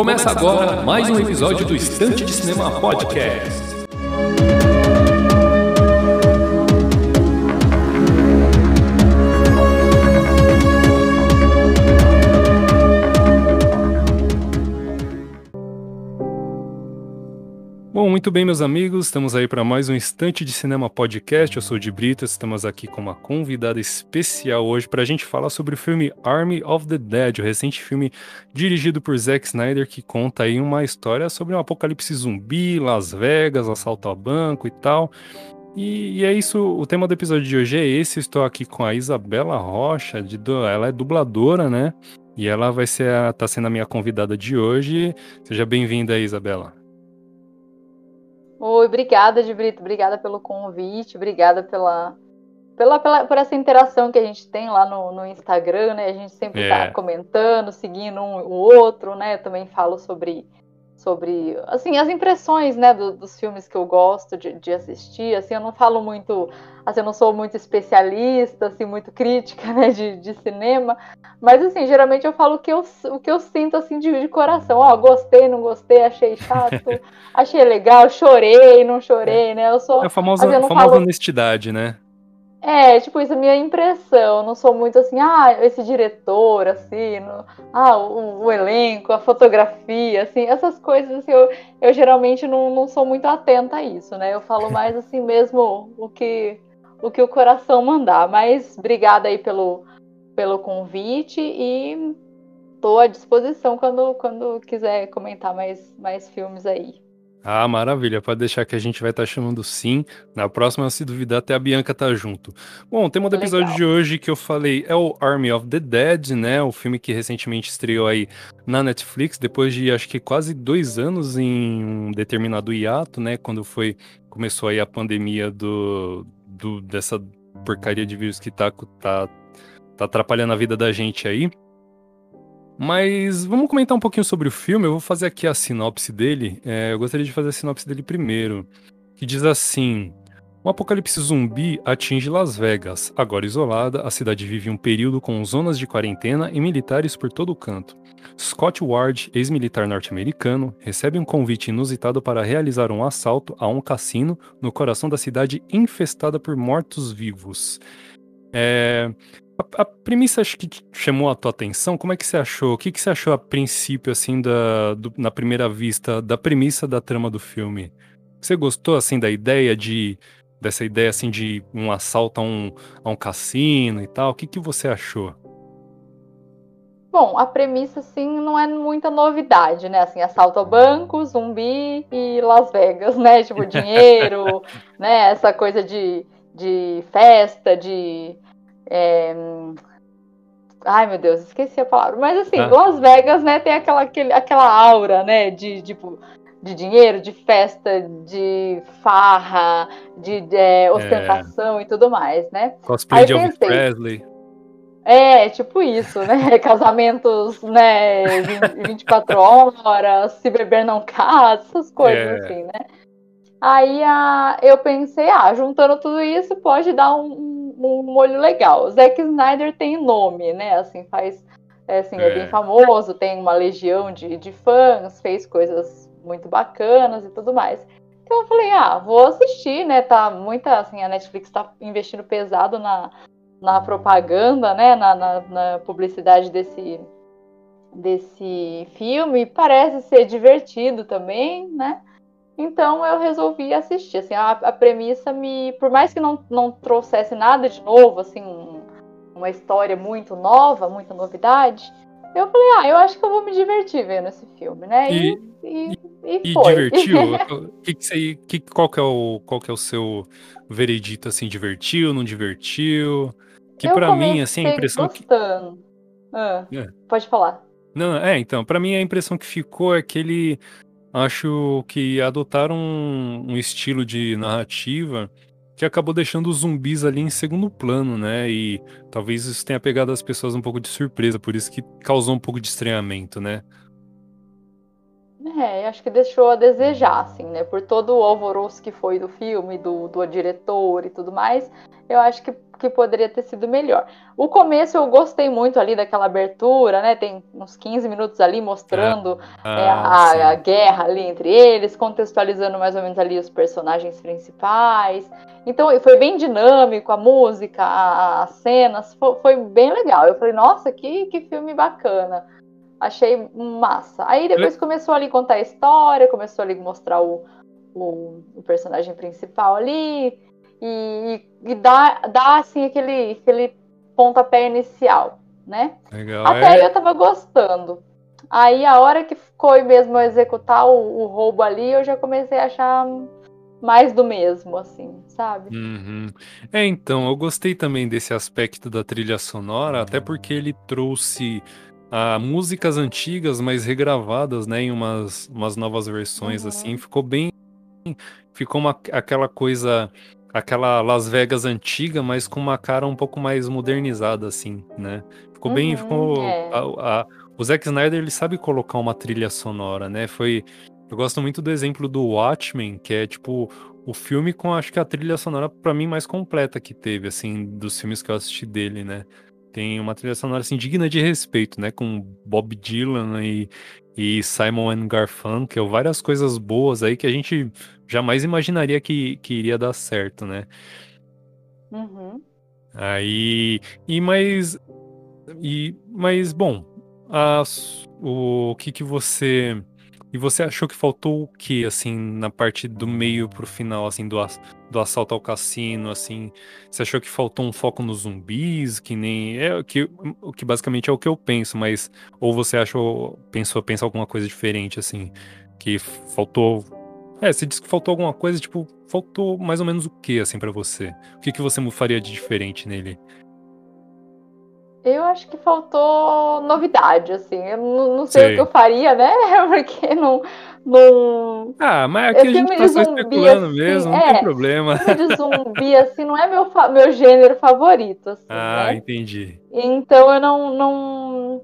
Começa agora mais um episódio do Estante de Cinema Podcast. Muito bem, meus amigos, estamos aí para mais um Instante de Cinema Podcast. Eu sou o de Brito, estamos aqui com uma convidada especial hoje para a gente falar sobre o filme Army of the Dead, o recente filme dirigido por Zack Snyder que conta aí uma história sobre um apocalipse zumbi, Las Vegas, assalto a banco e tal. E, e, é isso, o tema do episódio de hoje é esse. Estou aqui com a Isabela Rocha, de, ela é dubladora, né? E ela vai ser a, tá sendo a minha convidada de hoje. Seja bem-vinda Isabela. Oi, obrigada, de Brito, obrigada pelo convite, obrigada pela, pela, pela, por essa interação que a gente tem lá no, no Instagram, né? A gente sempre está é. comentando, seguindo um o outro, né? Eu também falo sobre sobre assim as impressões né do, dos filmes que eu gosto de, de, assistir assim eu não falo muito assim eu não sou muito especialista assim muito crítica né de, de cinema mas assim geralmente eu falo o que eu, o que eu sinto assim de, de coração. Ó gostei não gostei achei chato achei legal chorei não chorei né eu sou é a famosa, assim, famosa falo... honestidade né é, tipo, isso é a minha impressão. Eu não sou muito assim, ah, esse diretor, assim, no, ah, o, o, elenco, a fotografia, assim, essas coisas, assim, eu, eu geralmente não, não sou muito atenta a isso, né? Eu falo mais assim mesmo o que o, que o coração mandar. Mas obrigada aí pelo, pelo convite e tô à disposição quando, quando quiser comentar mais, mais filmes aí. Ah, maravilha. Pode deixar que a gente vai estar tá chamando sim. Na próxima, se duvidar, até a Bianca tá junto. Bom, o tema do episódio Legal. de hoje que eu falei é o Army of the Dead, né? O filme que recentemente estreou aí na Netflix, depois de acho que quase dois anos em um determinado hiato, né? Quando foi começou aí a pandemia do, do dessa porcaria de vírus que tá, tá, tá atrapalhando a vida da gente aí. Mas vamos comentar um pouquinho sobre o filme. Eu vou fazer aqui a sinopse dele. É, eu gostaria de fazer a sinopse dele primeiro. Que diz assim: Um apocalipse zumbi atinge Las Vegas. Agora isolada, a cidade vive um período com zonas de quarentena e militares por todo o canto. Scott Ward, ex-militar norte-americano, recebe um convite inusitado para realizar um assalto a um cassino no coração da cidade infestada por mortos-vivos. É, a, a, premissa acho que chamou a tua atenção. Como é que você achou? O que, que você achou a princípio, assim, da, do, na primeira vista, da premissa da trama do filme? Você gostou, assim, da ideia de dessa ideia assim de um assalto a um, a um cassino e tal? O que, que você achou? Bom, a premissa, assim, não é muita novidade, né? Assim, assalto a banco, zumbi e Las Vegas, né? Tipo, dinheiro, né? Essa coisa de, de festa, de é... Ai, meu Deus, esqueci a palavra. Mas assim, ah. Las Vegas, né, tem aquela, aquele, aquela aura, né, de tipo. De dinheiro, de festa, de farra, de, de é, ostentação é. e tudo mais, né? Cosplay de Elvis Presley. É, tipo isso, né? Casamentos, né? 24 horas, se beber não casa, essas coisas é. assim, né? Aí a, eu pensei, ah, juntando tudo isso, pode dar um, um molho legal. Zack Snyder tem nome, né? Assim, faz. É, assim, é. é bem famoso, tem uma legião de, de fãs, fez coisas muito bacanas e tudo mais. Então eu falei, ah, vou assistir, né? Tá muita, assim, a Netflix tá investindo pesado na, na propaganda, né? Na, na, na publicidade desse, desse filme. Parece ser divertido também, né? Então eu resolvi assistir. Assim, a, a, premissa me. Por mais que não, não trouxesse nada de novo, assim, um, uma história muito nova, muita novidade, eu falei, ah, eu acho que eu vou me divertir vendo esse filme, né? E, e, e, e, e divertiu? que que você, que, qual, que é o, qual que é o seu veredito, assim, divertiu, não divertiu? Que para mim, assim, a impressão gostando. que... Ah, é. Pode falar. Não, é, então, para mim a impressão que ficou é que ele acho que adotaram um, um estilo de narrativa que acabou deixando os zumbis ali em segundo plano, né? E talvez isso tenha pegado as pessoas um pouco de surpresa, por isso que causou um pouco de estranhamento, né? É, acho que deixou a desejar, assim, né? Por todo o alvoroço que foi do filme, do, do diretor e tudo mais, eu acho que, que poderia ter sido melhor. O começo eu gostei muito ali daquela abertura, né? Tem uns 15 minutos ali mostrando ah, é, a, a, guerra ali entre eles, contextualizando mais ou menos ali os personagens principais. Então foi bem dinâmico, a música, as cenas, foi, foi bem legal. Eu falei, nossa, que, que filme bacana. Achei massa. Aí depois começou ali contar a história, começou ali mostrar o, o, o personagem principal ali e, e dar, dar assim aquele, aquele pontapé inicial, né? Legal. Até é... aí eu tava gostando. Aí a hora que foi mesmo executar o, o, roubo ali, eu já comecei a achar mais do mesmo, assim, sabe? Uhum. É, então, eu gostei também desse aspecto da trilha sonora, até porque ele trouxe a músicas antigas, mas regravadas, né, em umas, umas novas versões, assim, uhum. assim, ficou bem, ficou uma, aquela coisa, aquela Las Vegas antiga, mas com uma cara um pouco mais modernizada, assim, né, ficou bem, uhum, ficou, é. a, a, o Zack Snyder, ele sabe colocar uma trilha sonora, né, foi, eu gosto muito do exemplo do Watchmen, que é, tipo, o filme com, acho que a trilha sonora, para mim, mais completa que teve, assim, dos filmes que eu assisti dele, né, tem uma trilha sonora assim, digna de respeito, né? Com Bob Dylan e, e Simon and Garfunkel, várias coisas boas aí que a gente jamais imaginaria que, que iria dar certo, né? Uhum. Aí. E mais. E, mas, bom, as, o que que você. E você achou que faltou o que, assim, na parte do meio pro final, assim, do, do assalto ao cassino, assim? Você achou que faltou um foco nos zumbis, que nem. É que, o que basicamente é o que eu penso, mas. Ou você achou. Pensou, pensa alguma coisa diferente, assim? Que faltou. É, você disse que faltou alguma coisa, tipo, faltou mais ou menos o que, assim, para você? O que, que você faria de diferente nele? Eu acho que faltou novidade, assim. Eu não, não sei, sei, o que eu faria, né? Porque não. não... Ah, mas aqui a gente tá só especulando assim, mesmo, não é, tem problema. Filme de zumbi, assim, não é meu, meu gênero favorito, assim, Ah, né? entendi. Então eu não, não.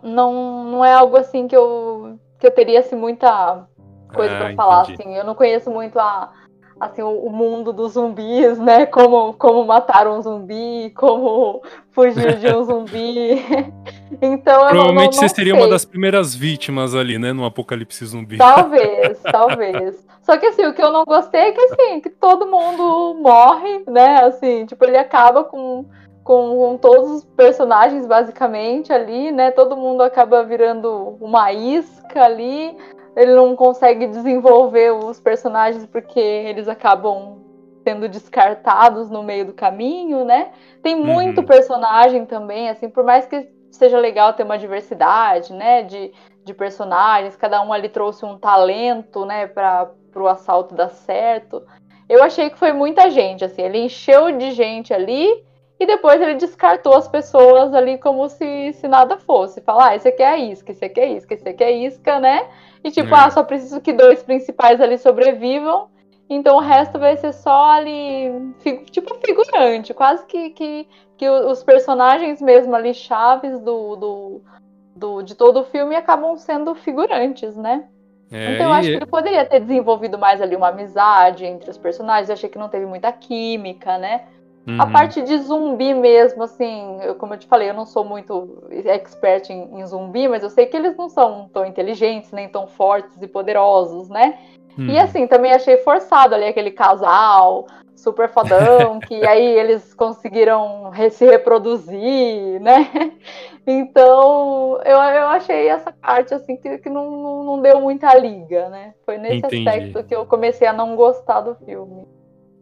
Não, não é algo assim que eu, que eu teria assim, muita coisa ah, para falar, assim. Eu não conheço muito a assim, o, mundo dos zumbis, né? Como, como matar um zumbi, como fugir de um zumbi. então eu Provavelmente não, não, você seria uma das primeiras vítimas ali, né? No apocalipse zumbi. Talvez, talvez. Só que assim, o que eu não gostei é que assim, que todo mundo morre, né? Assim, tipo, ele acaba com, com, com todos os personagens, basicamente, ali, né? Todo mundo acaba virando uma isca ali ele não consegue desenvolver os personagens porque eles acabam sendo descartados no meio do caminho, né? Tem muito uhum. personagem também, assim, por mais que seja legal ter uma diversidade, né, de, de personagens, cada um ali trouxe um talento, né, para o assalto dar certo. Eu achei que foi muita gente, assim, ele encheu de gente ali e depois ele descartou as pessoas ali como se, se nada fosse. Falar, ah, esse aqui é a isca, esse aqui é isca, esse aqui é isca, né? E tipo, é. ah, só preciso que dois principais ali sobrevivam. Então o resto vai ser só ali, tipo figurante, quase que, que, que os personagens mesmo ali chaves do, do, do de todo o filme acabam sendo figurantes, né? É, então eu acho que ele poderia ter desenvolvido mais ali uma amizade entre os personagens. Eu achei que não teve muita química, né? Uhum. A parte de zumbi mesmo, assim, eu, como eu te falei, eu não sou muito expert em, em, zumbi, mas eu sei que eles não são tão inteligentes, nem tão fortes e poderosos, né? Uhum. E assim, também achei forçado ali aquele casal super fodão, que aí eles conseguiram se reproduzir, né? Então, eu, eu achei essa parte, assim, que, que não, não deu muita liga, né? Foi nesse Entendi. aspecto que eu comecei a não gostar do filme.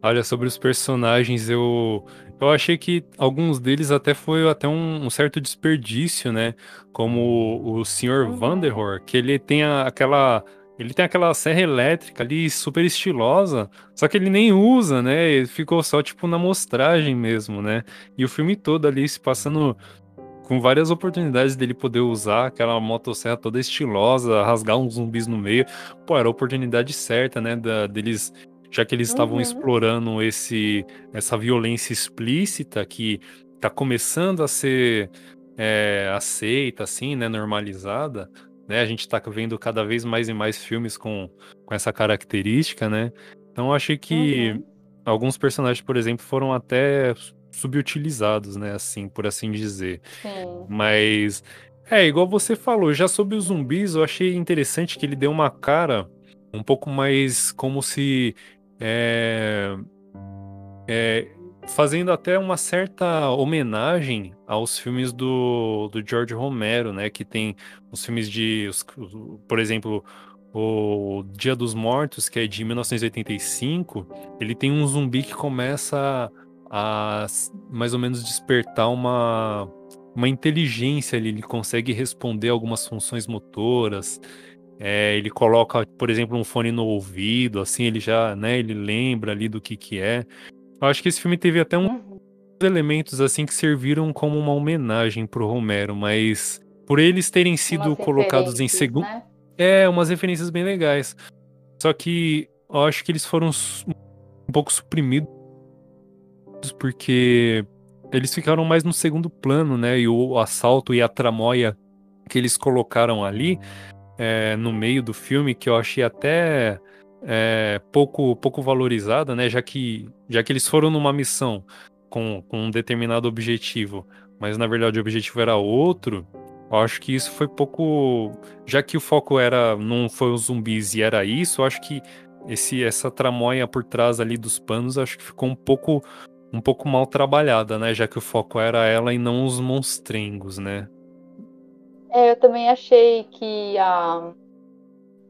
Olha, sobre os personagens, eu, eu achei que alguns deles até foi até um, um certo desperdício, né? Como o, o Sr. Uhum. Vanderhor, que ele tem a, aquela. Ele tem aquela serra elétrica ali super estilosa, só que ele nem usa, né? Ele ficou só tipo na mostragem mesmo, né? E o filme todo ali se passando com várias oportunidades dele poder usar aquela motosserra toda estilosa, rasgar uns zumbis no meio. Pô, era a oportunidade certa, né? Da, deles já que eles estavam uhum. explorando esse, essa violência explícita que está começando a ser é, aceita, assim, né, normalizada, né? A gente tá vendo cada vez mais e mais filmes com, com essa característica, né? Então eu achei que uhum. alguns personagens, por exemplo, foram até subutilizados, né? Assim, por assim dizer. Sim. Mas é, igual você falou, já sobre os zumbis, eu achei interessante que ele deu uma cara um pouco mais como se. É, é, fazendo até uma certa homenagem aos filmes do, do George Romero, né? Que tem os filmes de. Os, por exemplo, o Dia dos Mortos, que é de 1985, ele tem um zumbi que começa a, mais ou menos despertar uma uma inteligência ali, ele consegue responder algumas funções motoras. É, ele coloca, por exemplo, um fone no ouvido, assim, ele já, né, ele lembra ali do que que é. Eu acho que esse filme teve até um uhum. elementos assim que serviram como uma homenagem pro Romero, mas por eles terem sido umas colocados em segundo, né? é, umas referências bem legais. Só que eu acho que eles foram um pouco suprimidos porque eles ficaram mais no segundo plano, né? E o assalto e a tramóia que eles colocaram ali é, no meio do filme, que eu achei até é, pouco, pouco valorizada, né? Já que, já que eles foram numa missão com, com um determinado objetivo, mas na verdade o objetivo era outro. Eu acho que isso foi pouco. Já que o foco era não foi os zumbis e era isso, eu acho que esse, essa tramóia por trás ali dos panos, acho que ficou um pouco um pouco mal trabalhada, né? Já que o foco era ela e não os monstrengos, né? É, eu também achei que a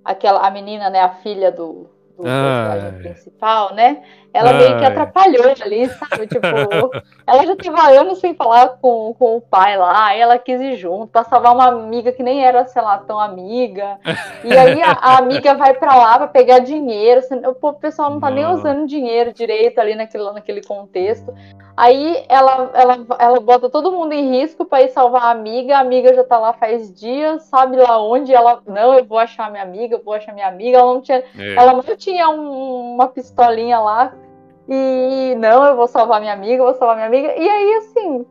aquela a menina, né, a filha do, do personagem principal, né? Ela Ai. meio que atrapalhou ali, sabe? Tipo, ela já tava anos sem falar com, com o pai lá, aí ela quis ir junto, pra salvar uma amiga que nem era, sei lá, tão amiga. E aí a, a amiga vai pra lá pra pegar dinheiro. O pessoal não tá não. nem usando dinheiro direito ali naquele, naquele contexto. Aí ela, ela, ela bota todo mundo em risco para ir salvar a amiga. A amiga já tá lá faz dias, sabe lá onde. Ela, não, eu vou achar minha amiga, eu vou achar minha amiga. Ela não tinha, é. ela não tinha um, uma pistolinha lá e não, eu vou salvar minha amiga, eu vou salvar minha amiga. E aí, assim,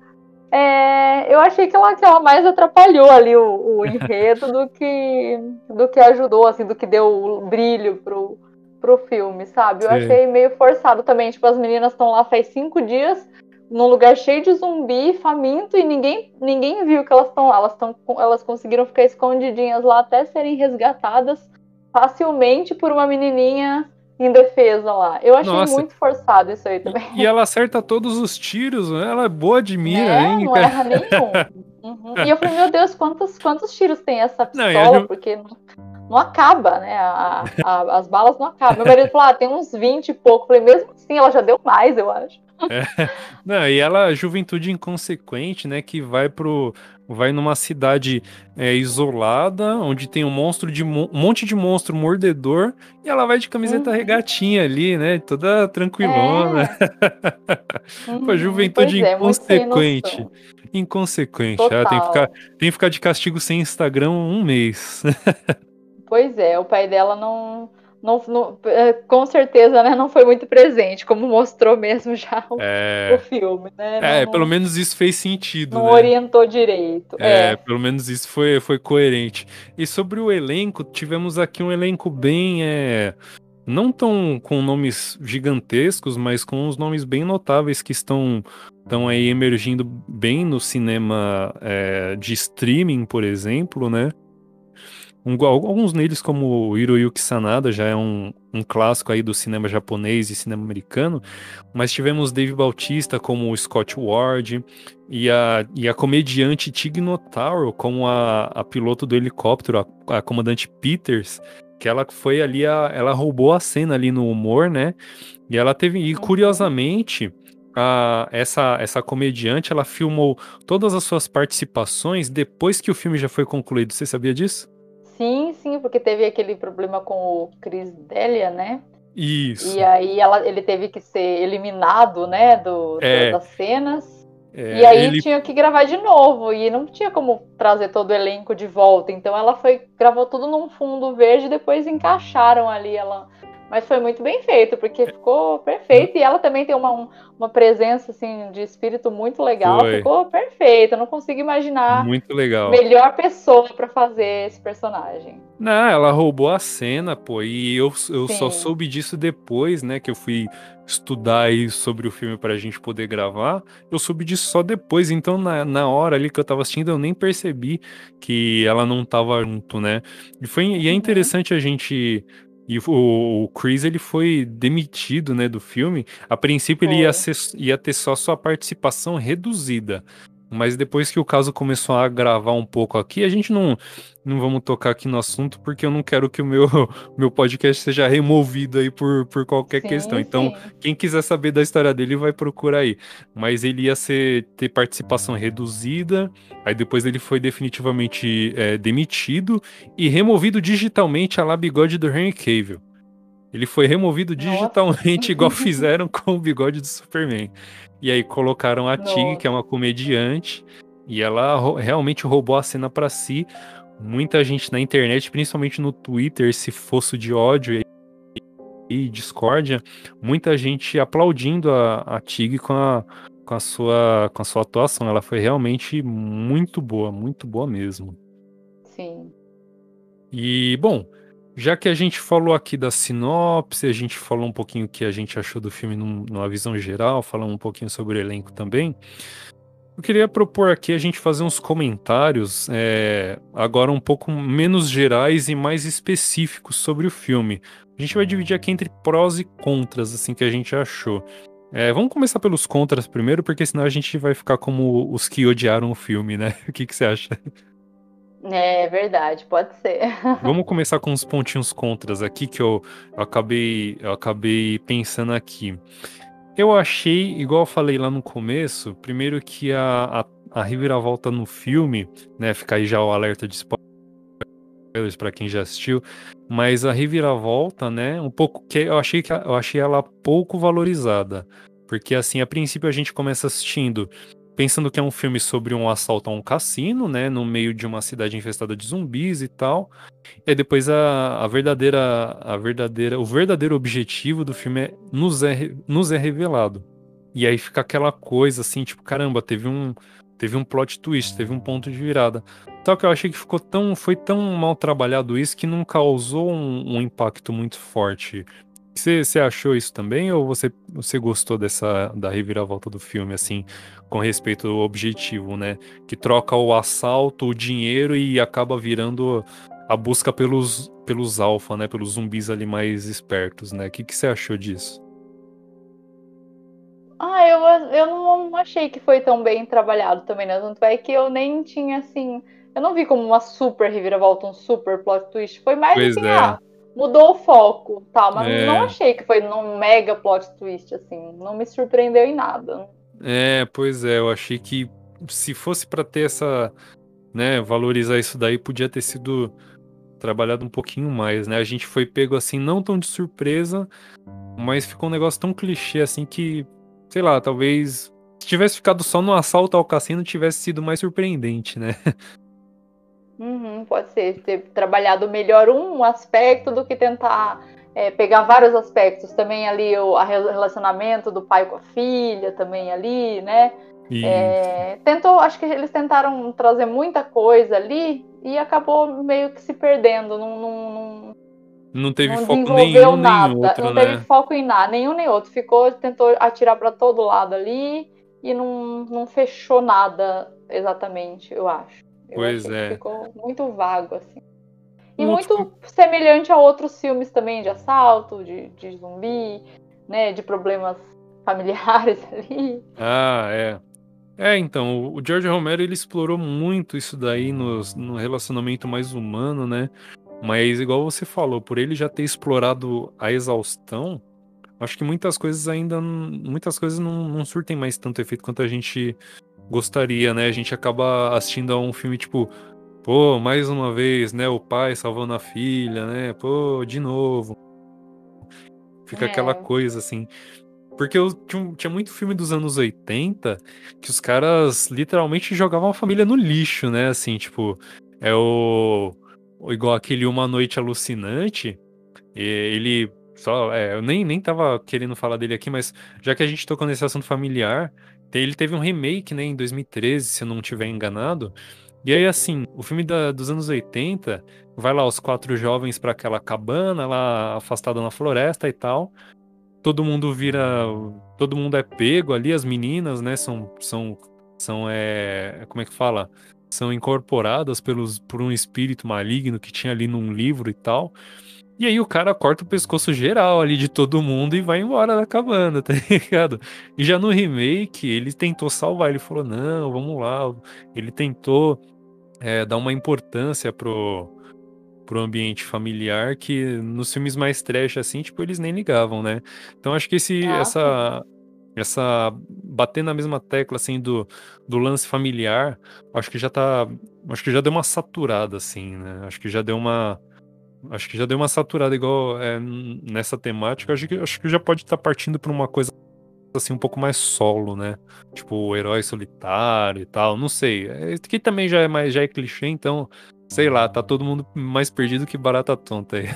é, eu achei que ela, que ela mais atrapalhou ali o, o enredo do que, do que ajudou, assim, do que deu brilho pro, pro filme, sabe? Eu Sim. achei meio forçado também. Tipo, as meninas estão lá faz cinco dias, num lugar cheio de zumbi, faminto, e ninguém, ninguém viu que elas estão lá. Elas, tão, elas conseguiram ficar escondidinhas lá até serem resgatadas facilmente por uma menininha em defesa lá. Eu achei Nossa. muito forçado isso aí também. E ela acerta todos os tiros, né? Ela é boa de mira, é, hein? Não erra nenhum. Uhum. E eu falei, meu Deus, quantos, quantos tiros tem essa pistola? Não, Porque não, não, acaba, né? A, a, as balas não acabam. Meu marido falou, ah, tem uns 20 e pouco. Eu falei, mesmo assim, ela já deu mais, eu acho. É. Não, e ela, juventude inconsequente, né? Que vai pro vai numa cidade é, isolada, onde tem um monstro de um monte de monstro mordedor, e ela vai de camiseta uhum. regatinha ali, né? Toda tranquilona. É. Uhum. Pô, juventude é, inconsequente. Inconsequente. Ela tem que, ficar, tem que ficar de castigo sem Instagram um mês. pois é, o pai dela não não, não, é, com certeza né, não foi muito presente, como mostrou mesmo já o, é... o filme. Né? Não, é, pelo menos isso fez sentido. Não né? orientou direito. É, é, pelo menos isso foi, foi coerente. E sobre o elenco, tivemos aqui um elenco bem. É, não tão com nomes gigantescos, mas com os nomes bem notáveis que estão, estão aí emergindo bem no cinema é, de streaming, por exemplo, né? Um, alguns neles, como Hiroyuki Sanada, já é um, um clássico aí do cinema japonês e cinema americano, mas tivemos Dave Bautista como o Scott Ward e a, e a comediante Tig Notaro como a, a piloto do helicóptero, a, a comandante Peters, que ela foi ali, a, ela roubou a cena ali no humor, né? E ela teve, e uhum. curiosamente, a, essa, essa comediante, ela filmou todas as suas participações depois que o filme já foi concluído. Você sabia disso? Sim, sim, porque teve aquele problema com o Chris Delia, né? Isso. E aí ela, ele teve que ser eliminado, né, do, é. das cenas. É, e aí ele... tinha que gravar de novo e não tinha como trazer todo o elenco de volta. Então ela foi gravou tudo num fundo verde, depois encaixaram ali ela Mas foi muito bem feito, porque ficou perfeito. E ela também tem uma, uma presença assim, de espírito muito legal. Foi. Ficou perfeito. Eu não consigo imaginar muito legal. melhor pessoa para fazer esse personagem. Não, ela roubou a cena, pô. E eu, eu só soube disso depois, né? Que eu fui estudar aí sobre o filme pra gente poder gravar. Eu soube disso só depois. Então, na, na hora ali que eu tava assistindo, eu nem percebi que ela não tava junto, né? E, foi, e é uhum. interessante a gente e o, o, Chris ele foi demitido, né, do filme. A princípio ele ia, ser, ia ter só sua participação reduzida. Mas depois que o caso começou a gravar um pouco aqui, a gente não, não vamos tocar aqui no assunto, porque eu não quero que o meu, meu podcast seja removido aí por, por qualquer sim, questão. Então, sim. quem quiser saber da história dele, vai procurar aí. Mas ele ia ser, ter participação reduzida, aí depois ele foi definitivamente é, demitido e removido digitalmente a lá bigode do Henry Cavill. Ele foi removido digitalmente, Nossa. igual fizeram com o bigode do Superman. E aí colocaram a Tig, que é uma comediante, e ela realmente roubou a cena para si. Muita gente na internet, principalmente no Twitter, se fosse de ódio e discórdia, muita gente aplaudindo a, a Tig com a, com, a sua, com a sua atuação. Ela foi realmente muito boa, muito boa mesmo. Sim. E, bom, já que a gente falou aqui da sinopse, a gente falou um pouquinho o que a gente achou do filme num, numa visão geral, falamos um pouquinho sobre o elenco também. Eu queria propor aqui a gente fazer uns comentários, é, agora um pouco menos gerais e mais específicos sobre o filme. A gente vai dividir aqui entre prós e contras, assim, que a gente achou. É, vamos começar pelos contras primeiro, porque senão a gente vai ficar como os que odiaram o filme, né? O que, que você acha? É verdade, pode ser. Vamos começar com uns pontinhos contras aqui que eu, eu acabei eu acabei pensando aqui. Eu achei, igual eu falei lá no começo, primeiro que a, a, a reviravolta no filme, né, fica aí já o alerta de spoilers para quem já assistiu, mas a reviravolta, né, um pouco que eu achei que eu achei ela pouco valorizada, porque assim, a princípio a gente começa assistindo pensando que é um filme sobre um assalto a um cassino, né, no meio de uma cidade infestada de zumbis e tal. E depois a, a verdadeira, a verdadeira, o verdadeiro objetivo do filme é nos é, nos é revelado. E aí fica aquela coisa assim, tipo, caramba, teve um teve um plot twist, teve um ponto de virada. Só que eu achei que ficou tão, foi tão mal trabalhado isso que não causou um, um impacto muito forte você, achou isso também ou você, você gostou dessa da reviravolta do filme, assim, com respeito ao objetivo, né? Que troca o assalto, o dinheiro e acaba virando a busca pelos, pelos alfa, né? Pelos zumbis ali mais espertos, né? O que, que você achou disso? Ah, eu, eu não achei que foi tão bem trabalhado também, né? Tanto é que eu nem tinha, assim... Eu não vi como uma super reviravolta, um super plot twist. Foi mais pois assim, é. ah, mudou o foco, tá? Mas é. não achei que foi num mega plot twist, assim. Não me surpreendeu em nada. É, pois é, eu achei que se fosse para ter essa, né, valorizar isso daí, podia ter sido trabalhado um pouquinho mais, né? A gente foi pego assim, não tão de surpresa, mas ficou um negócio tão clichê assim que, sei lá, talvez se tivesse ficado só no assalto ao cassino tivesse sido mais surpreendente, né? Uhum, pode ser, ter trabalhado melhor um aspecto do que tentar é, pegar vários aspectos. Também ali o relacionamento do pai com a filha, também ali, né? É, tentou, acho que eles tentaram trazer muita coisa ali e acabou meio que se perdendo. Não, não, não, não teve não foco nenhum nada. nem outro, Não né? teve foco em nada, nenhum nem outro. Ficou, tentou atirar para todo lado ali e não, não fechou nada exatamente, eu acho. Eu pois é. ficou muito vago, assim. E muito semelhante a outros filmes também de assalto, de, de zumbi, né? De problemas familiares ali. Ah, é. É, então, o George Romero ele explorou muito isso daí no, no relacionamento mais humano, né? Mas igual você falou, por ele já ter explorado a exaustão, acho que muitas coisas ainda muitas coisas não, não surtem mais tanto efeito quanto a gente gostaria, né? A gente acaba assistindo a um filme tipo, pô, mais uma vez, né? O pai salvando a filha, né? Pô, de novo. Fica é. aquela coisa assim. Porque eu tinha, tinha, muito filme dos anos 80 que os caras literalmente jogavam a família no lixo, né? Assim, tipo, é o. Igual aquele Uma Noite Alucinante. Ele só, é, eu nem, nem tava querendo falar dele aqui, mas já que a gente tocou nesse assunto familiar, ele teve um remake, né, em 2013, se eu não estiver enganado. E aí, assim, o filme da, dos anos 80, vai lá os quatro jovens para aquela cabana lá afastada na floresta e tal. Todo mundo vira. Todo mundo é pego ali, as meninas, né? São. são, são é, como é que fala? São incorporadas pelos, por um espírito maligno que tinha ali num livro e tal. E aí o cara corta o pescoço geral ali de todo mundo e vai embora da cabana, tá ligado? E já no remake, ele tentou salvar, ele falou, não, vamos lá. Ele tentou é, dar uma importância pro, pro ambiente familiar que nos filmes mais trash, assim, tipo, eles nem ligavam, né? Então acho que esse, ah, essa, essa bater na mesma tecla assim do, do lance familiar, acho que já tá, acho que já deu uma saturada assim, né? Acho que já deu uma Acho que já deu uma saturada igual é, nessa temática. Acho que, acho que já pode estar tá partindo para uma coisa assim um pouco mais solo, né? Tipo, o herói solitário e tal. Não sei. É, que também já é mais já é clichê, então, sei lá, tá todo mundo mais perdido que barata tonta aí.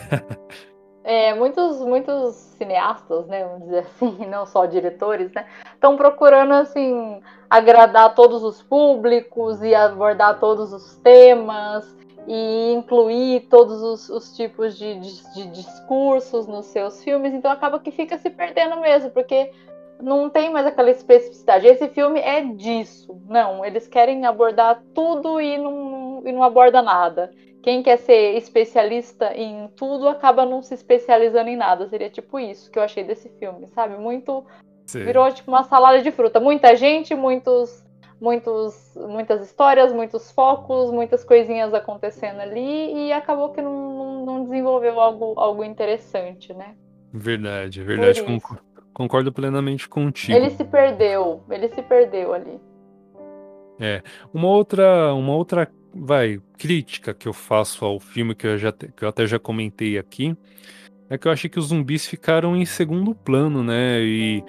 É, muitos, muitos cineastas, né, vamos dizer assim, não só diretores, né, estão procurando assim agradar todos os públicos e abordar todos os temas e incluir todos os, os tipos de, de, de, discursos nos seus filmes, então acaba que fica se perdendo mesmo, porque não tem mais aquela especificidade. Esse filme é disso. Não, eles querem abordar tudo e não, e não aborda nada. Quem quer ser especialista em tudo acaba não se especializando em nada. Seria tipo isso que eu achei desse filme, sabe? Muito. Sim. Virou tipo uma salada de fruta. Muita gente, muitos muitos, muitas histórias, muitos focos, muitas coisinhas acontecendo ali e acabou que não, não desenvolveu algo, algo interessante, né? Verdade, verdade. Concordo, concordo plenamente contigo. Ele se perdeu, ele se perdeu ali. É, uma outra, uma outra, vai, crítica que eu faço ao filme que eu já que eu até já comentei aqui é que eu achei que os zumbis ficaram em segundo plano, né? E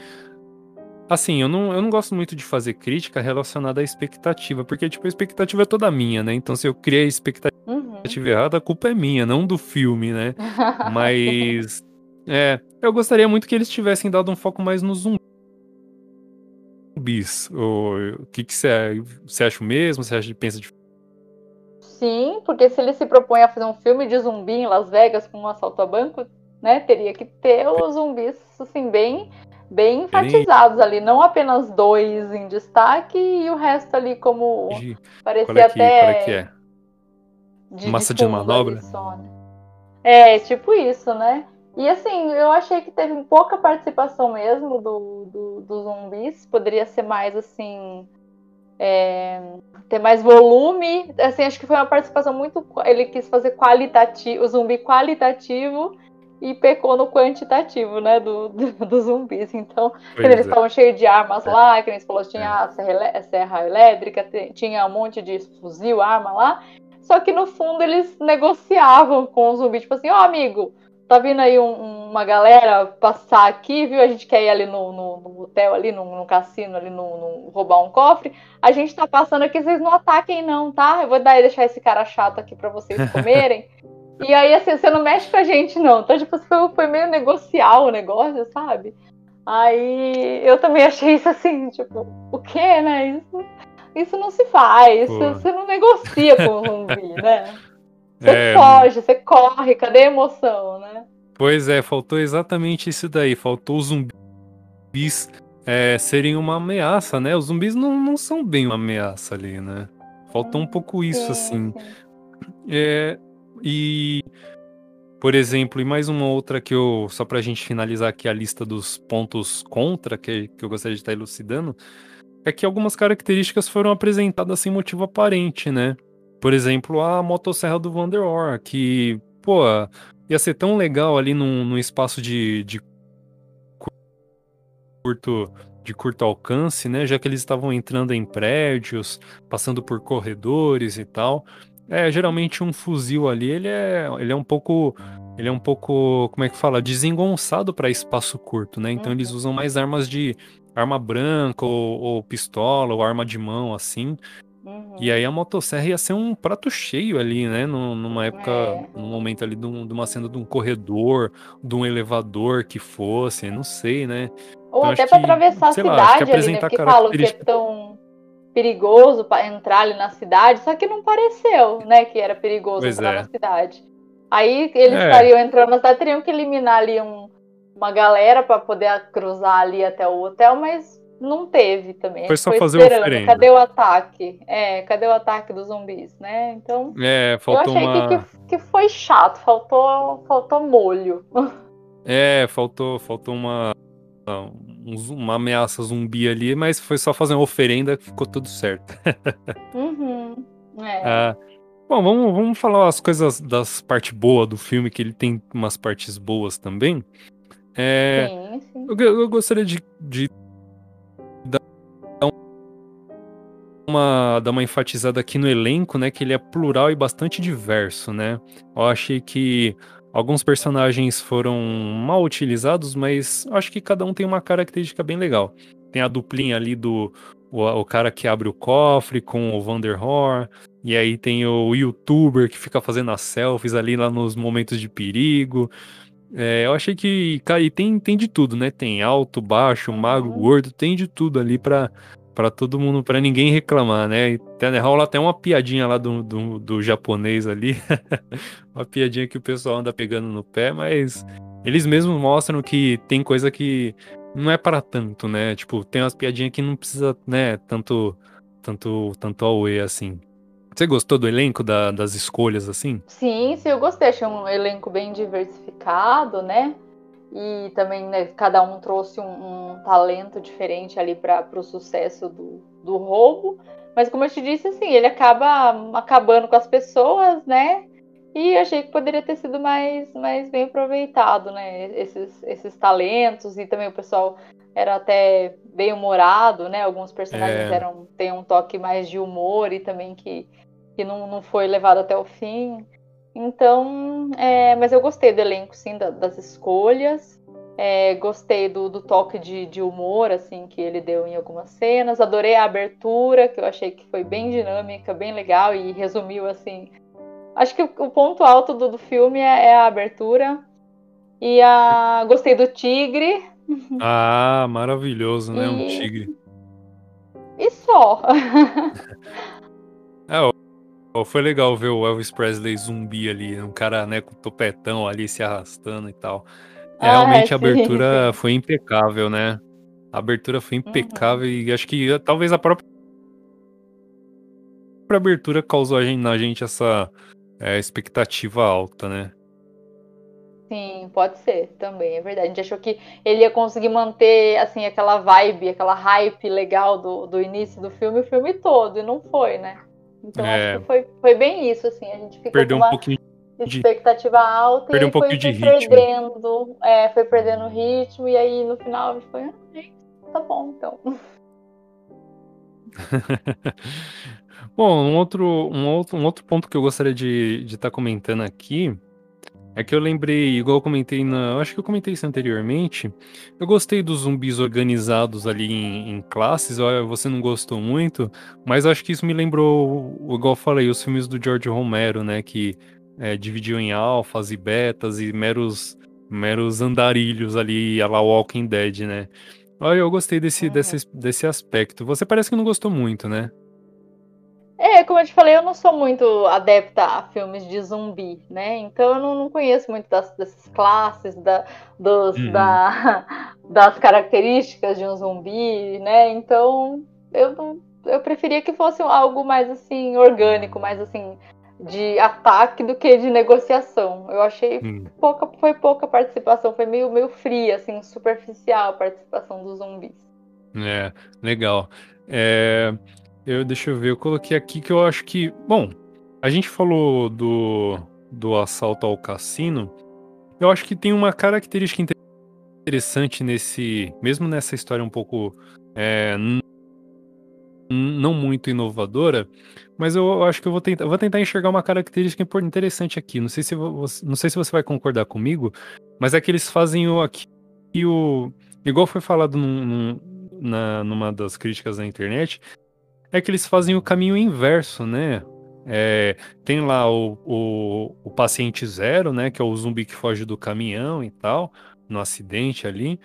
Assim, eu não, eu não gosto muito de fazer crítica relacionada à expectativa, porque, tipo, a expectativa é toda minha, né? Então, se eu criei a expectativa uhum. errada, a culpa é minha, não do filme, né? Mas, é, eu gostaria muito que eles tivessem dado um foco mais nos zumbis. O que que você, você acha mesmo? Você acha, pensa de Sim, porque se ele se propõe a fazer um filme de zumbi em Las Vegas com um assalto a banco, né, teria que ter os zumbis, assim, bem bem enfatizados ali, não apenas dois em destaque e o resto ali como de, parecia é que, até é que é? De, Massa de, de manobra. Só, né? É, tipo isso, né? E assim, eu achei que teve pouca participação mesmo do, do, do zumbis. Poderia ser mais assim. É, ter mais volume. Assim, acho que foi uma participação muito. Ele quis fazer qualitativo, o zumbi qualitativo e pecou no quantitativo, né, do, do, dos zumbis. Então, eles é. estavam cheios de armas lá, que nem falou, tinha é. a serra, serra elétrica, tinha um monte de fuzil, arma lá. Só que no fundo eles negociavam com os zumbis, tipo assim, ó oh, amigo, tá vindo aí um, uma galera passar aqui, viu? A gente quer ir ali no, no, no hotel, ali no, no cassino, ali no, no, roubar um cofre. A gente tá passando aqui, vocês não ataquem não, tá? Eu vou dar, deixar esse cara chato aqui para vocês comerem. E aí, assim, você não mexe com a gente, não. Então, tipo, foi, foi meio negocial o negócio, sabe? Aí eu também achei isso assim, tipo, o quê, né? Isso, isso não se faz, você não negocia com o zumbi, né? Você é... foge, você corre, cadê a emoção, né? Pois é, faltou exatamente isso daí, faltou os zumbis é, serem uma ameaça, né? Os zumbis não, não são bem uma ameaça ali, né? Faltou um pouco isso, sim, assim. Sim. É, e, por exemplo, e mais uma outra que eu, só pra gente finalizar aqui a lista dos pontos contra que, que eu gostaria de estar elucidando, é que algumas características foram apresentadas sem motivo aparente, né? Por exemplo, a motosserra do Vanderor, que, pô, ia ser tão legal ali num, num espaço de, de curto de curto alcance, né? Já que eles estavam entrando em prédios, passando por corredores e tal. É, geralmente um fuzil ali, ele é, ele é um pouco, ele é um pouco, como é que fala, desengonçado para espaço curto, né? Então eles uhum. usam mais armas de arma branca ou, ou, pistola ou arma de mão assim. Uhum. E aí a motosserra ia ser um prato cheio ali, né? Numa época, é. num momento ali de, um, de, uma cena de um corredor, de um elevador que fosse, não sei, né? Ou então, até para atravessar a cidade lá, ali, né? Porque falam que é tão perigoso para entrar ali na cidade, só que não pareceu, né, que era perigoso pois entrar é. na cidade. Aí eles é. estariam entrando na cidade, teriam que eliminar ali um, uma galera para poder cruzar ali até o hotel, mas não teve também. Foi só foi fazer esperando. oferenda. Cadê o ataque? É, cadê o ataque dos zumbis, né? Então, é, faltou eu achei uma... que, que, que, foi chato, faltou, faltou molho. É, faltou, faltou uma uma ameaça zumbi ali, mas foi só fazer uma oferenda que ficou tudo certo. uhum. É. Ah, bom, vamos, vamos falar as coisas das partes boas do filme, que ele tem umas partes boas também. É, sim, sim. Eu, eu, gostaria de, de dar uma, dar uma enfatizada aqui no elenco, né? Que ele é plural e bastante diverso, né? Eu achei que Alguns personagens foram mal utilizados, mas acho que cada um tem uma característica bem legal. Tem a duplinha ali do o, o cara que abre o cofre com o Vanderhor, e aí tem o youtuber que fica fazendo as selfies ali lá nos momentos de perigo. É, eu achei que e tem, tem de tudo, né? Tem alto, baixo, mago, gordo, tem de tudo ali pra, para todo mundo, para ninguém reclamar, né? E rola até uma piadinha lá do, do, do japonês ali, uma piadinha que o pessoal anda pegando no pé, mas eles mesmos mostram que tem coisa que não é para tanto, né? Tipo, tem umas piadinhas que não precisa, né, tanto tanto tanto away assim. Você gostou do elenco, da, das escolhas, assim? Sim, sim, eu gostei. Achei um elenco bem diversificado, né? E também né, cada um trouxe um, um, talento diferente ali para o sucesso do, do roubo. Mas como eu te disse, assim, ele acaba acabando com as pessoas, né? E achei que poderia ter sido mais, mais bem aproveitado, né? Esses, esses talentos e também o pessoal era até bem humorado, né? Alguns personagens é. eram têm um toque mais de humor e também que, que não, não foi levado até o fim. Então, é, mas eu gostei do elenco, sim, da, das escolhas. É, gostei do, do toque de, de, humor, assim, que ele deu em algumas cenas. Adorei a abertura, que eu achei que foi bem dinâmica, bem legal e resumiu, assim. Acho que o, o ponto alto do, do filme é, é, a abertura. E a gostei do tigre. Ah, maravilhoso, né? E... Um tigre. E só. é, foi legal ver o Elvis Presley zumbi ali, um cara, né, com topetão ali se arrastando e tal. É, ah, realmente a abertura foi impecável, né? A abertura foi impecável uhum. e acho que talvez a própria abertura causou na gente essa é, expectativa alta, né? Sim, pode ser também, é verdade. A gente achou que ele ia conseguir manter assim aquela vibe, aquela hype legal do, do início do filme, o filme todo, e não foi, né? Então é... acho que foi, foi bem isso, assim. A gente ficou Perdeu com uma um pouquinho de... expectativa alta Perdeu e um pouquinho foi, de foi ritmo. perdendo, é, foi perdendo o ritmo, e aí no final a gente foi, ah, tá bom, então. bom, um outro, um, outro, um outro ponto que eu gostaria de estar tá comentando aqui é que eu lembrei, igual eu comentei na. Acho que eu comentei isso anteriormente. Eu gostei dos zumbis organizados ali em, em classes. Olha, você não gostou muito, mas acho que isso me lembrou, igual eu falei, os filmes do George Romero, né? Que é, dividiu em alfas e betas e meros, meros andarilhos ali, a la Walking Dead, né? Olha, eu gostei desse, uhum. desse, desse aspecto. Você parece que não gostou muito, né? É, como eu te falei, eu não sou muito adepta a filmes de zumbi, né? Então eu não, não conheço muito das, dessas classes, da, dos, uhum. da, das características de um zumbi, né? Então eu, não, eu preferia que fosse algo mais assim, orgânico, mais assim, de ataque do que de negociação. Eu achei uhum. pouca, foi pouca participação, foi meio, meio fria, assim, superficial a participação dos zumbis. É, legal. É, eu, deixa eu ver, eu coloquei aqui que eu acho que. Bom, a gente falou do, do assalto ao cassino. Eu acho que tem uma característica interessante nesse. Mesmo nessa história um pouco. É, não muito inovadora, mas eu acho que eu vou tentar, vou tentar enxergar uma característica interessante aqui. Não sei se você, não sei se você vai concordar comigo, mas é que eles fazem o aqui o igual foi falado num, num, na, numa das críticas na internet, é que eles fazem o caminho inverso, né? É, tem lá o, o, o, paciente zero, né? Que é o zumbi que foge do caminhão e tal, no acidente ali.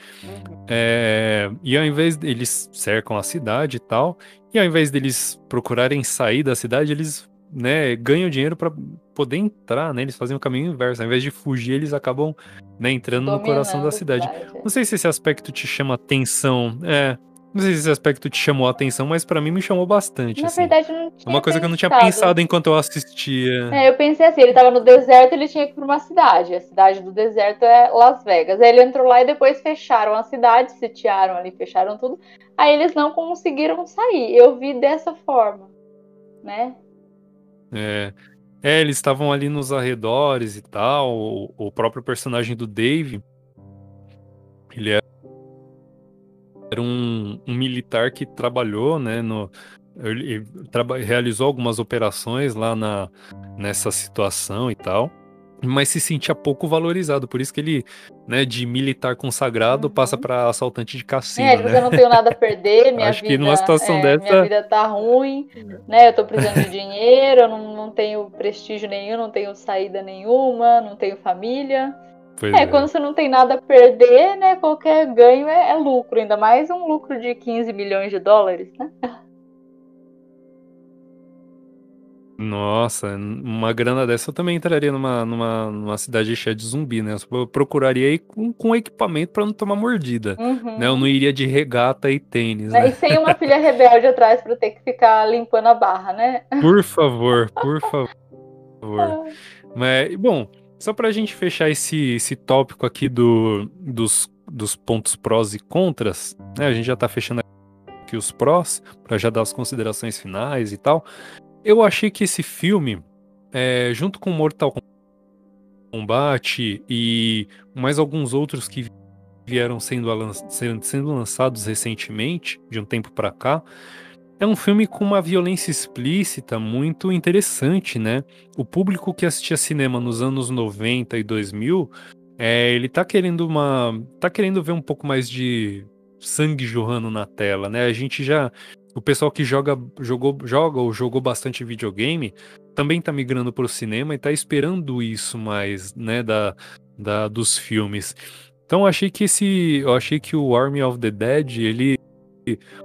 É, e ao invés eles cercam a cidade e tal, e ao invés deles procurarem sair da cidade, eles né, ganham dinheiro para poder entrar, né? Eles fazem o caminho inverso. Ao invés de fugir, eles acabam né, entrando Dominando no coração da cidade. cidade. Não sei se esse aspecto te chama atenção. É, não sei se esse aspecto te chamou a atenção, mas para mim me chamou bastante. Na assim. verdade, não tinha. É uma coisa pensado. que eu não tinha pensado enquanto eu assistia. É, eu pensei assim: ele tava no deserto, ele tinha que ir pra uma cidade. A cidade do deserto é Las Vegas. Aí ele entrou lá e depois fecharam a cidade, sitiaram ali, fecharam tudo. Aí eles não conseguiram sair. Eu vi dessa forma, né? É. É, eles estavam ali nos arredores e tal. O, o próprio personagem do Dave, ele era era um, um militar que trabalhou, né, no, ele, realizou algumas operações lá na, nessa situação e tal, mas se sentia pouco valorizado, por isso que ele, né, de militar consagrado, uhum. passa para assaltante de cassino, é, né? eu não tenho nada a perder, minha Acho vida, que numa situação é, dessa... minha vida tá ruim, né, eu tô precisando de dinheiro, eu não, não tenho prestígio nenhum, não tenho saída nenhuma, não tenho família, é, é, quando você não tem nada a perder, né? Qualquer ganho é, é, lucro, ainda mais um lucro de 15 milhões de dólares, né? Nossa, uma grana dessa eu também entraria numa, numa, numa cidade cheia de zumbi, né? Eu procuraria ir com, com equipamento para não tomar mordida. Uhum. Né? Eu não iria de regata e tênis. Né? E sem uma filha rebelde atrás para ter que ficar limpando a barra, né? Por favor, por favor. Mas, bom, só para a gente fechar esse, esse tópico aqui do, dos, dos pontos prós e contras, né? A gente já está fechando aqui os prós, para já dar as considerações finais e tal. Eu achei que esse filme, é, junto com Mortal Kombat e mais alguns outros que vieram sendo, sendo lançados recentemente, de um tempo para cá, é um filme com uma violência explícita muito interessante, né? O público que assistia cinema nos anos 90 e 2000, é, ele tá querendo uma, tá querendo ver um pouco mais de sangue jorrando na tela, né? A gente já, o pessoal que joga, jogou, joga ou jogou bastante videogame, também tá migrando para o cinema e tá esperando isso mais, né, da, da dos filmes. Então achei que esse, eu achei que o Army of the Dead, ele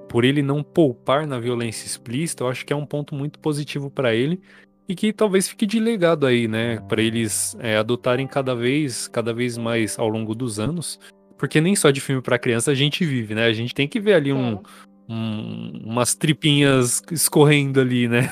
por ele não poupar na violência explícita, eu acho que é um ponto muito positivo para ele e que talvez fique de legado aí, né, para eles é, adotarem cada vez, cada vez mais ao longo dos anos, porque nem só de filme para criança a gente vive, né? A gente tem que ver ali um, um umas tripinhas escorrendo ali, né?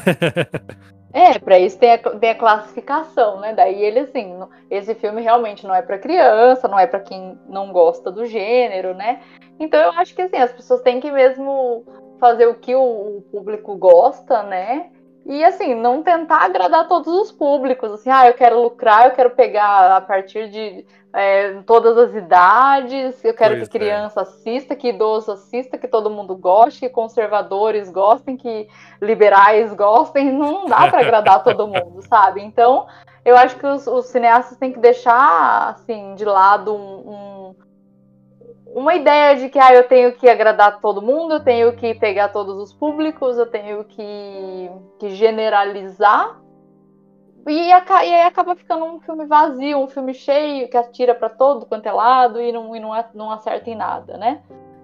É, para isso tem a, tem a, classificação, né? Daí ele assim, esse filme realmente não é para criança, não é para quem não gosta do gênero, né? Então eu acho que assim, as pessoas têm que mesmo fazer o que o, o público gosta, né? E assim, não tentar agradar todos os públicos, assim, ah, eu quero lucrar, eu quero pegar a partir de é, todas as idades, eu quero pois que é. criança é. assista, que idoso assista, que todo mundo goste, que conservadores gostem, que liberais gostem, não dá para agradar todo mundo, sabe? Então, eu acho que os, os, cineastas têm que deixar, assim, de lado um, um uma ideia de que ah, eu tenho que agradar todo mundo, eu tenho que pegar todos os públicos, eu tenho que, que generalizar. E, e, aí acaba ficando um filme vazio, um filme cheio, que atira para todo quanto é lado e não, e não, não acerta em nada, né?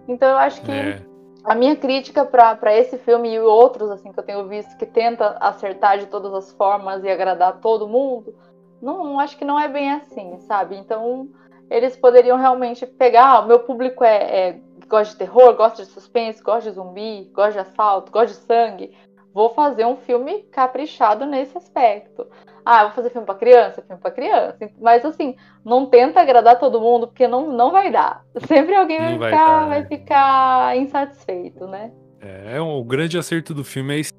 Então eu acho que é. a minha crítica para esse filme e outros assim que eu tenho visto que tenta acertar de todas as formas e agradar todo mundo, não acho que não é bem assim, sabe? Então eles poderiam realmente pegar, ah, o meu público é, é gosta de terror, gosta de suspense, gosta de zumbi, gosta de assalto, gosta de sangue. Vou fazer um filme caprichado nesse aspecto. Ah, vou fazer filme para criança, filme para criança. Mas assim, não tenta agradar todo mundo, porque não, não vai dar. Sempre alguém vai, vai, ficar, dar, vai né? ficar insatisfeito, né? É, o grande acerto do filme é esse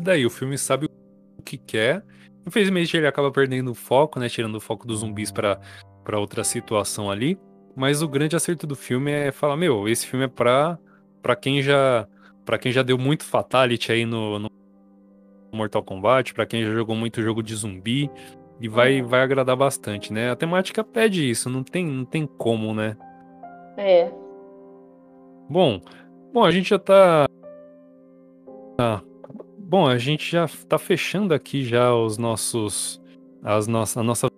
daí. O filme sabe o que quer. Infelizmente ele acaba perdendo o foco, né? Tirando o foco dos zumbis para para outra situação ali. Mas o grande acerto do filme é falar, meu, esse filme é pra, pra quem já para quem já deu muito fatality aí no, no Mortal Kombat, para quem já jogou muito jogo de zumbi e vai uhum. vai agradar bastante, né? A temática pede isso, não tem não tem como, né? É. Bom, bom, a gente já tá bom, a gente já tá fechando aqui já os nossos. As nossa, a nossa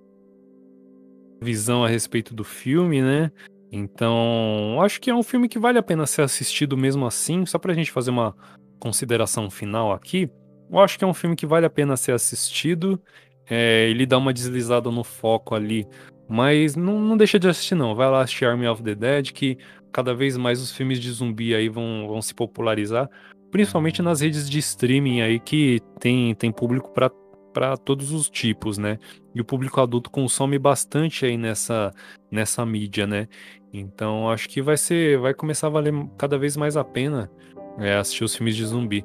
visão a respeito do filme, né? Então, acho que é um filme que vale a pena ser assistido mesmo assim, só pra gente fazer uma consideração final aqui. Eu acho que é um filme que vale a pena ser assistido. É, ele dá uma deslizada no foco ali, mas não, não deixa de assistir, não. Vai lá assistir Army of the Dead, que cada vez mais os filmes de zumbi aí vão, vão se popularizar, principalmente nas redes de streaming aí que tem, tem público para para todos os tipos, né? E o público adulto consome bastante aí nessa, nessa mídia, né? Então acho que vai ser, vai começar a valer cada vez mais a pena é, assistir os filmes de zumbi.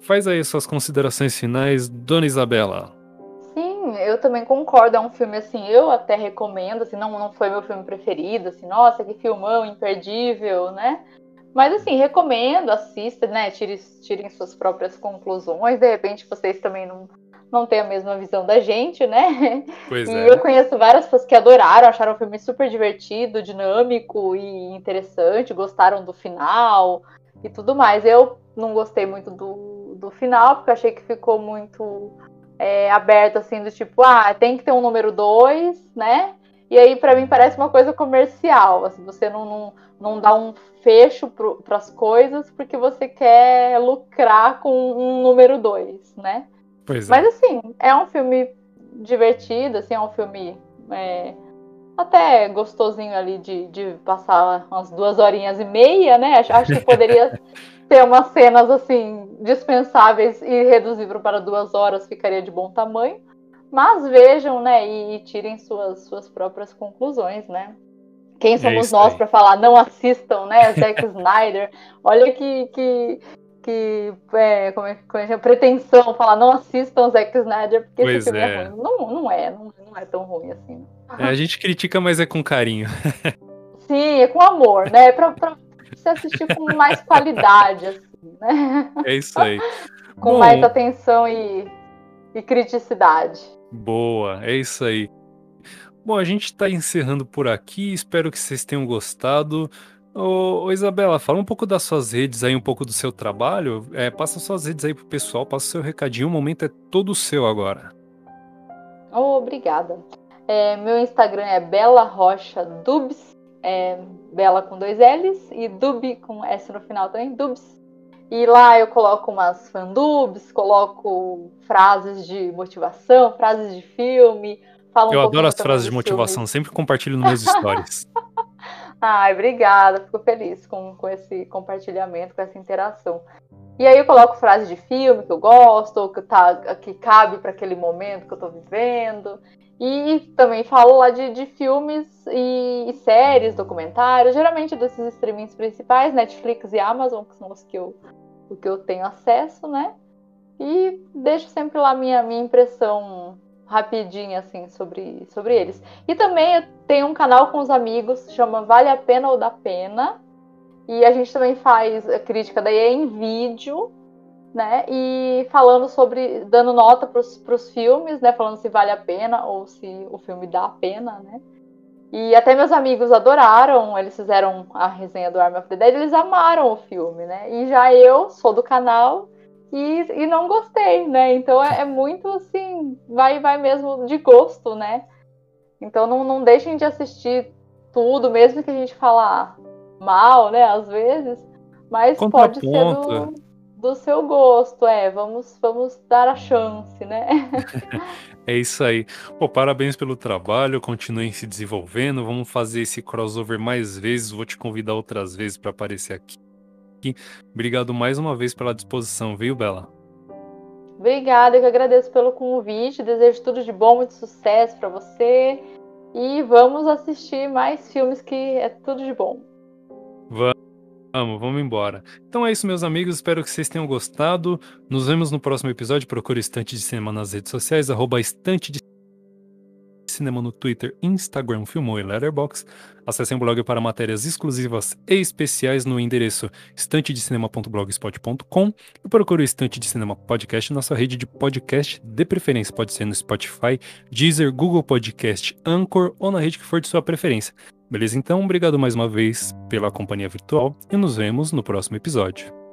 Faz aí suas considerações finais, Dona Isabela. Sim, eu também concordo. É um filme assim, eu até recomendo. Assim, não, não foi meu filme preferido. Assim, nossa, que filmão imperdível, né? Mas assim, recomendo, assista, né? Tirem, tirem suas próprias conclusões. De repente vocês também não não tem a mesma visão da gente, né? Pois e é. eu conheço várias pessoas que adoraram, acharam o filme super divertido, dinâmico e interessante, gostaram do final e tudo mais. Eu não gostei muito do, do final, porque achei que ficou muito é, aberto, assim, do tipo, ah, tem que ter um número dois, né? E aí, para mim, parece uma coisa comercial. Assim, você não, não, não dá um fecho para as coisas porque você quer lucrar com um número dois, né? Pois Mas assim, é um filme divertido, assim, é um filme é, até gostosinho ali de, de passar umas duas horinhas e meia, né? Acho, acho que poderia ter umas cenas assim dispensáveis e reduzir para duas horas ficaria de bom tamanho. Mas vejam, né, e, e tirem suas, suas próprias conclusões, né? Quem somos é nós para falar não assistam, né? Zack Snyder. Olha que, que que é, como é, como é, pretensão falar não assistam Zack Snyder porque pois esse filme é. é ruim. Não, não é, não, não é tão ruim assim. É, a gente critica, mas é com carinho. Sim, é com amor, né? Pra, pra você assistir com mais qualidade, assim, né? É isso aí. com Bom, mais atenção e, e criticidade. Boa, é isso aí. Bom, a gente está encerrando por aqui. Espero que vocês tenham gostado. Ô, ô, Isabela, fala um pouco das suas redes aí, um pouco do seu trabalho. É, passa suas redes aí pro pessoal, passa o seu recadinho, o momento é todo seu agora. Oh, obrigada. É, meu Instagram é Bela Rocha Dubs, é, Bela com dois L's e Dub com S no final também, Dubs. E lá eu coloco umas fandubs, coloco frases de motivação, frases de filme. Falo eu um adoro as frases de motivação, filmes. sempre compartilho nos meus stories. Ai, obrigada, fico feliz com, com esse compartilhamento, com essa interação. E aí eu coloco frases de filme que eu gosto, ou que, tá, que cabe para aquele momento que eu estou vivendo. E também falo lá de, de filmes e, e, séries, documentários, geralmente desses streamings principais, Netflix e Amazon, que são os que eu, o que eu tenho acesso, né? E deixo sempre lá minha, minha impressão rapidinha, assim, sobre, sobre eles. E também eu tenho um canal com os amigos, chama Vale a Pena ou Dá Pena. E a gente também faz a crítica daí em vídeo, né? E falando sobre, dando nota para os filmes, né? Falando se vale a pena ou se o filme dá a pena, né? E até meus amigos adoraram, eles fizeram a resenha do Army of the Dead, eles amaram o filme, né? E já eu sou do canal e, e não gostei, né? Então é, é, muito assim, vai vai mesmo de gosto, né? Então não, não deixem de assistir tudo, mesmo que a gente fala mal, né? Às vezes, mas pode ser do, do seu gosto, é. Vamos, vamos dar a chance, né? é isso aí. Pô, parabéns pelo trabalho, continuem se desenvolvendo. Vamos fazer esse crossover mais vezes. Vou te convidar outras vezes para aparecer aqui aqui. Obrigado mais uma vez pela disposição, viu, Bela? Obrigada, eu que agradeço pelo convite. Desejo tudo de bom, muito sucesso para você. E vamos assistir mais filmes que é tudo de bom. Vamos, vamos embora. Então é isso, meus amigos. Espero que vocês tenham gostado. Nos vemos no próximo episódio. Procure Estante de Cinema nas redes sociais, arroba Estante de Cinema no Twitter, Instagram, Filmou e Letterboxd. Acessem o blog para matérias exclusivas e especiais no endereço estantedecinema.blogspot.com e procure o Estante de Cinema Podcast na sua rede de podcast de preferência. Pode ser no Spotify, Deezer, Google Podcast, Anchor ou na rede que for de sua preferência. Beleza? Então, obrigado mais uma vez pela companhia virtual e nos vemos no próximo episódio.